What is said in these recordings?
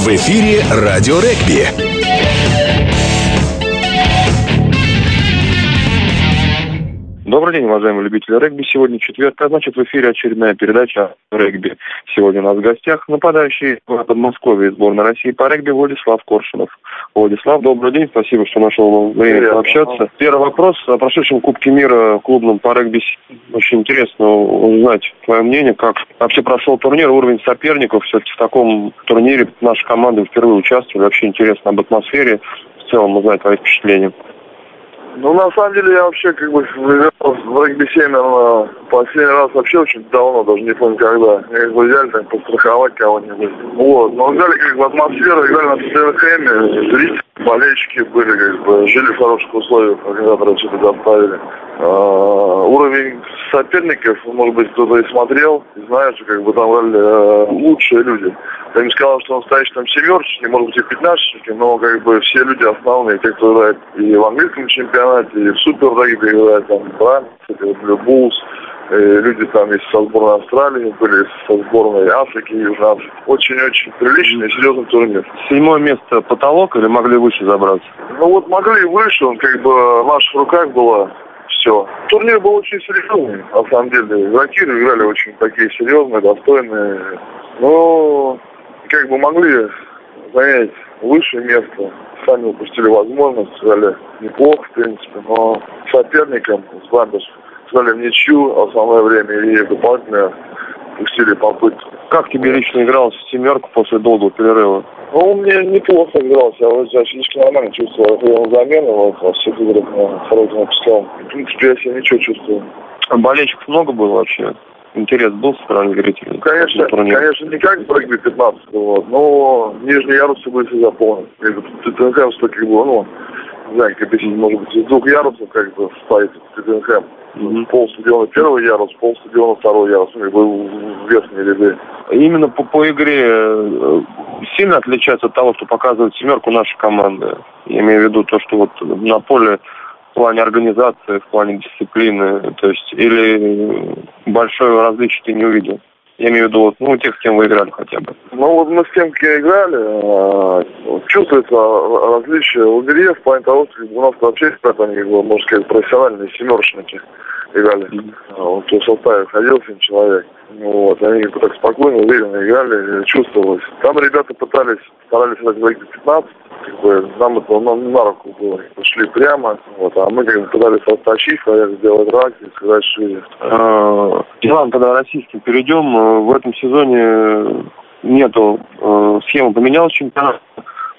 В эфире «Радио регби». Добрый день, уважаемые любители регби. Сегодня четверг, а значит в эфире очередная передача регби. Сегодня у нас в гостях нападающий в Подмосковье сборной России по регби Владислав Коршунов. Владислав, добрый день, спасибо, что нашел время Привет. пообщаться. Первый вопрос о прошедшем Кубке мира клубном по регби. Очень интересно узнать твое мнение, как вообще прошел турнир, уровень соперников. Все-таки в таком турнире наша команда впервые участвовали. Вообще интересно об атмосфере, в целом узнать твои впечатления. Ну, на самом деле, я вообще, как бы, в регби-7, наверное, последний раз вообще очень давно, даже не помню когда. Мне как бы взяли там постраховать кого-нибудь. Вот. Но взяли как бы атмосферу, играли на Тоттенхэме, зрители, болельщики были, как бы, жили в хороших условиях, организаторы все это доставили. А, уровень соперников, может быть, кто-то и смотрел, и знает, что как бы там играли э, лучшие люди. Я не сказал, что настоящий там семерочники, может быть, и пятнадцаточники, но как бы все люди основные, те, кто играет и в английском чемпионате, и в супер играет, там, Брайан, Блю Буллс, и люди там есть со сборной Австралии, были со сборной Африки, Южной Африки. Очень-очень приличный и серьезный турнир. Седьмое место потолок или могли выше забраться? Ну вот могли выше, он как бы в наших руках было все. Турнир был очень серьезный, на самом деле. Игроки играли очень такие серьезные, достойные. Но как бы могли занять высшее место. Сами упустили возможность, сыграли неплохо, в принципе, но соперникам с Бандers сыграли в ничью основное время и дополнительно пустили попытку. Как тебе лично игралось в семерку после долгого перерыва? Ну, он мне неплохо игрался, я вот физически нормально чувствовал. Я ходил на замену, вот, во всех играх на второй написал. В принципе, я себя ничего чувствую. А болельщиков много было вообще? Интерес был со стороны зрителей? Конечно, на турнире? конечно, не как в регби 15, вот, но нижние ярусы были всегда полны. Как бы Тоттенхэм, что как бы, ну, не знаю, объяснить, может быть, из двух ярусов как бы стоит Тоттенхэм. Мгм. Пол стадиона первый ярус, пол стадиона второй ярус, ну, как бы верхние ряды. Именно по, по игре э, сильно отличается от того, что показывает семерку наша команда. Я имею в виду то, что вот на поле в плане организации, в плане дисциплины, то есть или большое различие ты не увидел. Я имею в виду, вот, ну, тех, с кем вы играли хотя бы. Ну вот мы с тем, кем играли, э, чувствуется различие игре в плане того, что у нас вообще ребята, они, как бы, можно сказать, профессиональные семерочники играли. А, Вот в составе ходил семь человек. Ну, Вот, они как бы так спокойно, уверенно играли, чувствовалось. Там ребята пытались, старались в регби 15, как бы нам это нам на руку было. Шли прямо, вот, а мы как бы пытались отточить, хотели сделать рак и сыграть шире. Э, Иван, тогда российским перейдем. Э, В этом сезоне нету, э, схема поменялась чемпионат,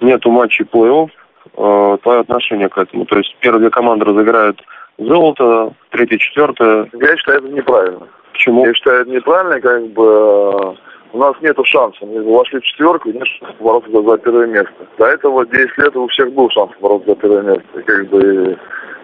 нету матчей плей-офф. Э, Твое отношение к этому? То есть первые две команды разыграют золото, третья, четвертая. Я считаю, это неправильно. Почему? Я считаю, это неправильно, как бы э, у нас нету шанса. Мы вошли в четверку, и нет шанса бороться за, за первое место. До этого 10 лет у всех был шанс бороться за первое место. И как бы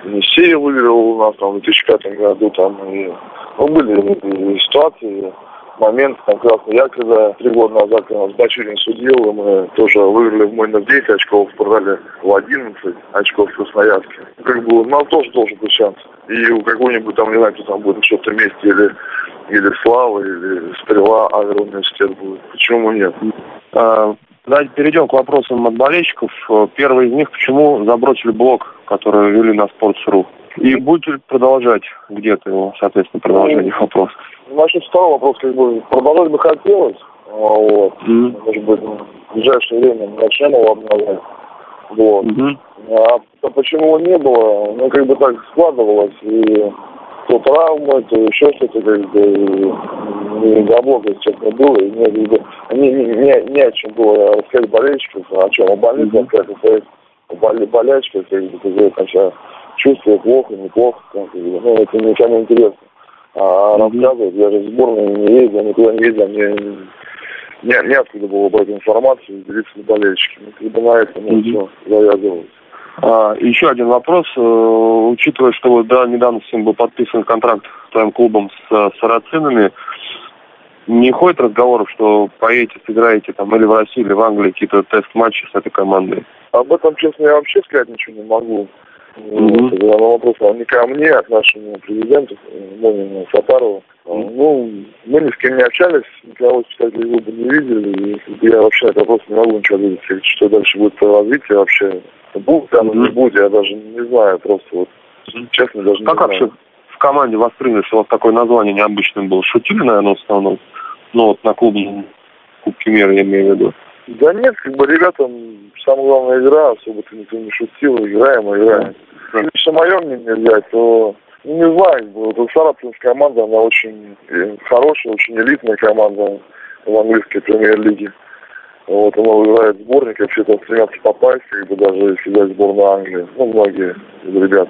и Енисей выиграл у нас там в 2005 году, там и, ну, были и ситуации, моменты, там красный я, когда три года назад, когда нас Бачурин судил, и мы тоже выиграли в Мойнах 10 очков, продали в 11 очков в Красноярске. Как бы у нас тоже должен быть шанс. И у какой-нибудь там, не знаю, кто там будет четвертом месте, или, или Слава, или Стрела, Агроуниверситет будет. Почему нет? А, Давайте перейдем к вопросам от болельщиков. Э, Первый из них, почему забросили блог, который вели на Sports.ru? И будете продолжать где-то его, соответственно, продолжение вопроса? Насчет второго вопроса, как бы, продолжать бы хотелось. А, Вот. Мгм. Может быть, в ближайшее время начнем его обновлять. Вот. Мгм. А то почему его не было, ну, как бы так складывалось, и то травмы, то еще что-то, как бы, и не до блока, честно, было, и не, как не, не, не, не о чем было рассказать болельщикам, о чем, о больнице, Мгм. рассказать, о боли, болячках, как бы, бы, там, себя чувствую плохо, неплохо, как ну, это никому интересно. А рассказывать, я же в сборную не ездил, никуда не ездил, мне не, неоткуда было брать информацию и делиться с болельщиками. Как бы на этом Мгм. все завязывалось. А, еще один вопрос. Э, Учитывая, что да, недавно с ним был подписан контракт с твоим клубом с э, сарацинами, не ходит разговоров, что поедете, сыграете там или в России, или в Англии какие-то тест-матчи с этой командой? Об этом, честно, я вообще сказать ничего не могу. Вот, это вопрос а не ко мне, а к нашему президенту Монину Сатарову. Ну, мы ни с кем не общались, никого специалистов клуба не видели, и я вообще на этот вопрос не могу ничего ответить, что дальше будет по развитию вообще. Будет там или не будет, я даже не знаю, просто вот, честно, даже не Как знаю. вообще в команде восприняли, что у вас такое название необычное было? Шутили, наверное, в основном? Ну, вот на клубном Кубке мира, я имею в виду. Да нет, как бы ребятам самая главная игра, особо-то никто не шутил, играем, играем. Если мое мнение взять, то ну, не знаю, вот Саратовская команда, она очень э, хорошая, очень элитная команда в английской премьер-лиге. Вот, она играет сборник, вообще там стремятся попасть, как бы даже если взять сборную Англии. Ну, многие из ребят.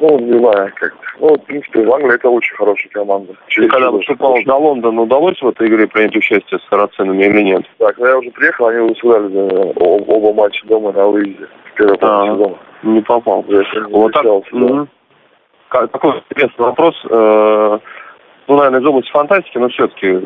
Ну, не знаю, как Ну, в принципе, в Англии это очень хорошая команда. Через когда выступал очень. до Лондона, удалось в этой игре принять участие с сарацинами или нет? Так, ну я уже приехал, они да, о- оба матча дома на выезде. В первой А. сезона. Не попал. Я Вот так. да. Мгм. Ка- Такой интересный вопрос. Э, Ну, наверное, из области фантастики, но все-таки,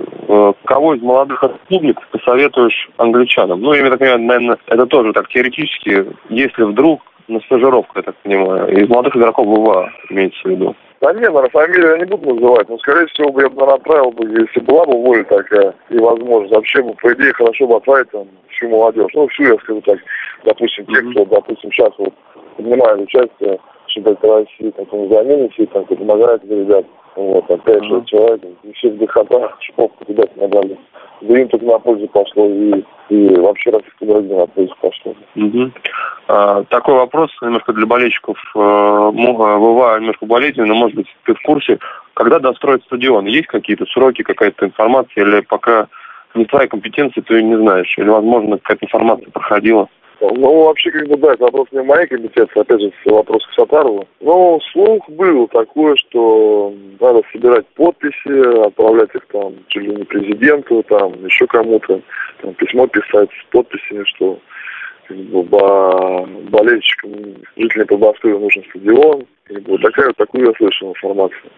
кого из молодых клубников посоветуешь англичанам? Ну, я так понимаю, наверное, это тоже так теоретически, если вдруг на стажировку, я так понимаю, из молодых игроков ВВА имеется в виду. Да не, наверное, фамилию я не буду называть, но, скорее всего, бы я бы наверное, отправил бы, если была бы воля такая и возможность, вообще бы, по идее, хорошо бы отправить там всю молодежь. Ну, всю, я скажу так, допустим, те, кто, допустим, сейчас вот принимает участие в чемпионате России, там, замене, все там, помогает ребят. Вот, опять же, человек, все в ДХТ, шипов ребят набрали. Да им только на пользу пошло, и, и вообще российской дороге на пользу пошло. Мгм. А, Такой вопрос немножко для болельщиков мо- э, немножко болезненный, но, может быть, ты в курсе, когда достроят стадион? Есть какие-то сроки, какая-то информация, или пока не твоя компетенция, ты не знаешь? Или, возможно, какая-то информация проходила? Ну, вообще, как бы, да, это вопрос не моей компетенции, опять же, вопрос к Сатарову. Но слух был такой, что надо собирать подписи, отправлять их там чуть ли не президенту, там, еще кому-то, там, письмо писать с подписями, что как бы, бо- болельщикам, жителям Подмосковья нужен стадион. Как бы, такая, такую я слышал информацию.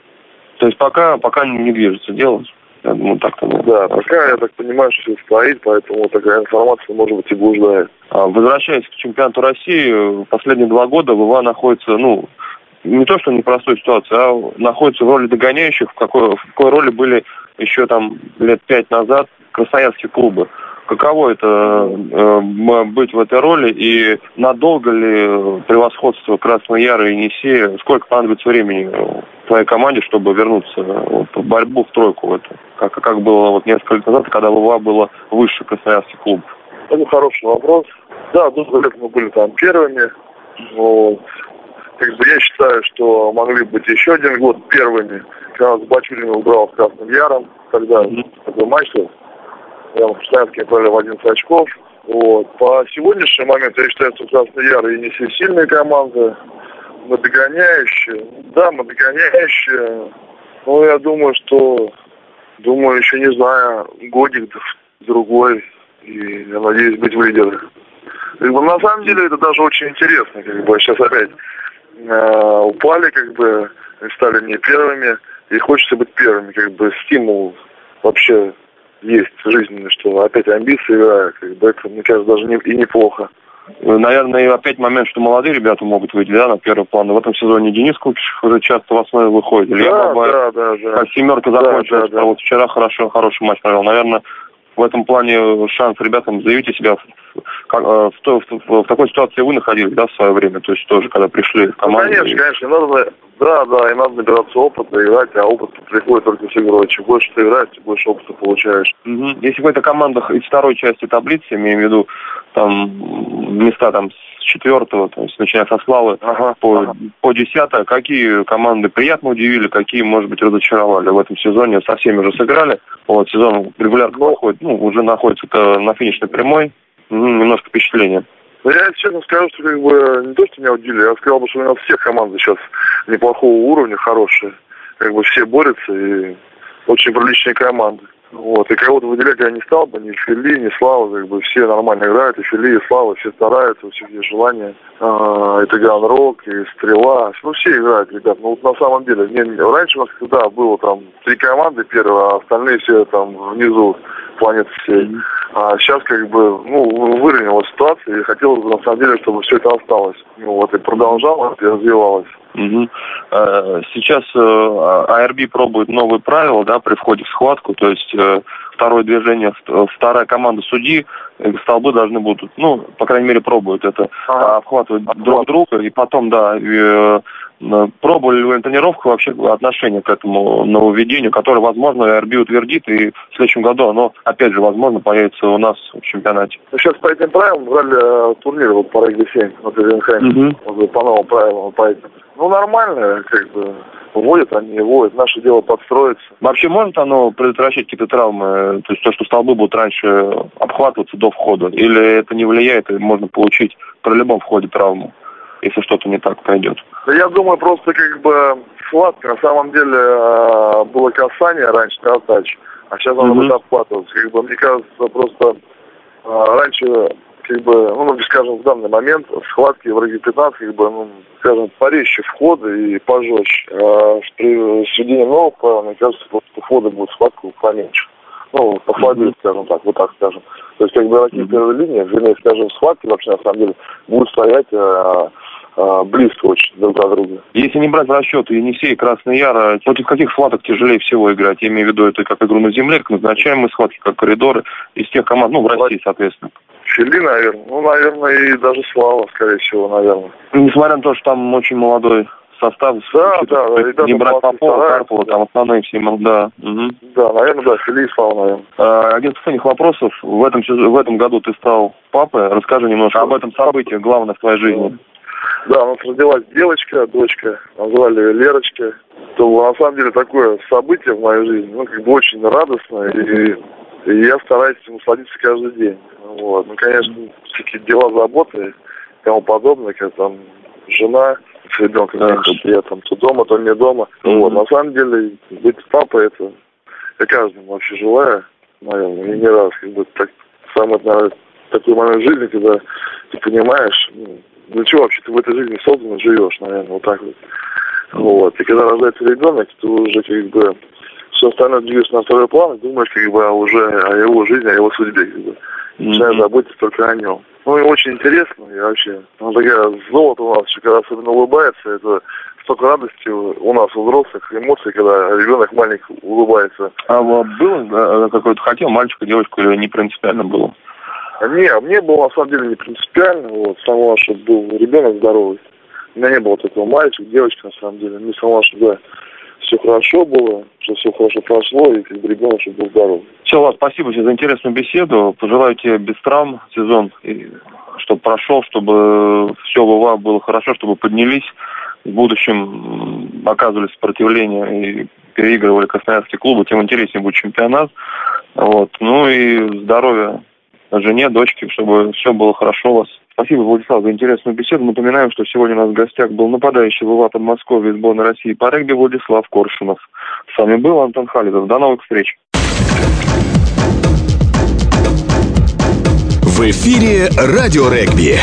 То есть пока, пока не движется дело? Я думаю, так-то. ну, Да, пока, я так понимаю, что все стоит, поэтому такая информация, может быть, и блуждает. А, Возвращаясь к чемпионату России, последние два года ВВА находится, ну, не то что непростой ситуации, а находится в роли догоняющих, в какой, в какой роли были еще там лет пять назад красноярские клубы. Каково это э, быть в этой роли и надолго ли превосходство Красного Яра и Енисея, сколько понадобится времени твоей команде, чтобы вернуться вот, в борьбу в тройку в эту? Как, как было вот несколько лет назад, когда ВВА было выше красноярских клубов? Это хороший вопрос. Да, долго лет мы были там первыми. Вот. Как бы я считаю, что могли быть еще один год первыми. Когда Бачурин убрал с Красным Яром, тогда Мгм. такой матч был. Там Красноярские брали в 11 очков. Вот. По сегодняшний момент я считаю, что Красный Яр и Енисей сильная команда. Мы догоняющие. Да, мы догоняющие. Но я думаю, что думаю, еще не знаю, годик другой. И я надеюсь быть в лидерах. Как бы, на самом деле это даже очень интересно. Как бы сейчас опять э, упали, как бы стали не первыми. И хочется быть первыми. Как бы стимул вообще есть жизненный, что опять амбиции играют. Как бы это, мне кажется, даже не, и неплохо. Наверное, и опять момент, что молодые ребята могут выйти да, на первый план. В этом сезоне Денис Купичев уже часто в основе выходит. Илья да, Бабаев, да, да, да. семерка Да, закончилась, да, да. а вот вчера хорошо, хороший матч провел. Наверное, в этом плане шанс ребятам заявить себя в, как, э, в, то- в- в такой ситуации вы находились, да, в свое время, то есть тоже, когда пришли в Ну, команду. конечно, конечно, надо, да, да, и надо набираться опыта, играть, а опыт приходит только с игрой. Чем больше ты играешь, тем больше опыта получаешь. Мгм. Если в этой командах из второй части таблицы, имею в виду там места там с четвертого, то есть начиная со Славы Ага, по, ага. по десятое, какие команды приятно удивили, какие, может быть, разочаровали в этом сезоне, со всеми уже сыграли, вот сезон регулярно Ну. проходит, ну, уже находится на финишной прямой, Мгм, немножко впечатления. Но я честно скажу, что как бы не то, что меня удивили, я сказал бы, что у нас все команды сейчас неплохого уровня, хорошие. Как бы все борются и очень приличные команды. Вот, и кого-то выделять я не стал бы, ни Фили, ни Слава, как бы все нормально играют, и Фили, и Слава, все стараются, у всех есть желание. А, это Гран Рок, и Стрела, ну все играют, ребят. Ну вот на самом деле, не, раньше у нас когда было там три команды первые, а остальные все там внизу планеты всей. А сейчас как бы, ну, выровнялась ситуация, и хотелось бы на самом деле, чтобы все это осталось. Ну вот, и продолжалось, и развивалось. Угу. Сейчас АРБ э, пробует новые правила да, при входе в схватку, то есть э, второе движение, вторая команда судьи, столбы должны будут, ну, по крайней мере, пробуют это, обхватывать друг друга, и потом, да, пробовали ли вы на тренировках вообще отношение к этому нововведению, которое, возможно, РБ утвердит, и в следующем году оно, опять же, возможно, появится у нас в чемпионате? Ну, сейчас по этим правилам брали турнир вот по регби-7, вот угу. по новым правилам, по этим. Ну, нормально, как бы, вводят они, вводят. Наше дело подстроиться. Вообще может оно предотвращать какие-то травмы? То есть то, что столбы будут раньше обхватываться до входа? Или это не влияет, и можно получить при любом входе травму, если что-то не так пойдет? Да я думаю, просто как бы схватка. На самом деле а, было касание раньше, раздачи, а сейчас mm-hmm. будет обхватываться. Как бы, мне кажется, просто а, раньше как бы, ну, скажем, в данный момент схватки в регби 15, как бы, ну, скажем, порезче входы и пожестче. А при сведении правил, мне кажется, просто входы будут схватку поменьше. Ну, mm-hmm. скажем так, вот так скажем. То есть, как бы, игроки mm-hmm. первой линии, вернее, скажем, схватки вообще, на самом деле, будут стоять а, а, близко очень друг от друга. Если не брать в расчет Енисей Красный Яр, а против каких схваток тяжелее всего играть? Я имею в виду это как игру на земле, как назначаемые схватки, как коридоры, из тех команд, ну, в России, соответственно. Фили, наверное. Ну, наверное, и даже Слава, скорее всего, наверное. Несмотря на то, что там очень молодой состав, да, да, ребята не брать Попова, Карпова, там основные все, да. Угу. Да, наверное, да, Фили и Слава, наверное. А, один последних вопросов. В этом, в этом году ты стал папой. Расскажи немножко об этом событии, главное в твоей жизни. Да, у нас родилась девочка, дочка, назвали Лерочка. Это было на самом деле такое событие в моей жизни, ну, как бы очень радостное, и, и я стараюсь ему садиться каждый день. Вот. Ну, конечно, всякие дела, заботы и тому подобное, как там жена с ребенком, да. я там то дома, то не дома. Mm-hmm. Вот. На самом деле, быть папой, это я каждому вообще желаю, наверное, и не раз, как бы так, самый, наверное, такой момент жизни, когда ты понимаешь, ну, для чего вообще ты в этой жизни создан живешь, наверное, вот так вот. Вот. И когда рождается ребенок, ты уже как бы все остальное двигаешь на второй план и думаешь как бы уже о его жизни, о его судьбе. Как бы. Начинаешь заботиться только о нем. Ну и очень интересно, и вообще. Ну, такая золото у нас, когда особенно улыбается, это столько радости у нас, у взрослых, эмоций, когда ребенок маленький улыбается. А было какой-то хотел мальчика, девочку или не принципиально было? Не, мне было на самом деле не принципиально, вот, самого, чтобы был ребенок здоровый. У меня не было такого мальчика, девочка, на самом деле. Мне самого, чтобы все хорошо было, что все хорошо прошло, и как бы ребенок, чтобы был здоров. Все, Влад, спасибо тебе за интересную беседу. Пожелаю тебе без травм сезон, чтобы прошел, чтобы все в УВА было хорошо, чтобы поднялись, в будущем оказывали сопротивление и переигрывали красноярские клубы, тем интереснее будет чемпионат. Вот. Ну и здоровья жене, дочке, чтобы все было хорошо у вас. Спасибо, Владислав, за интересную беседу. Напоминаем, что сегодня у нас в гостях был нападающий в Иватом Москве из сборной России по регби Владислав Коршунов. С вами был Антон Халидов. До новых встреч. В эфире «Радио регби».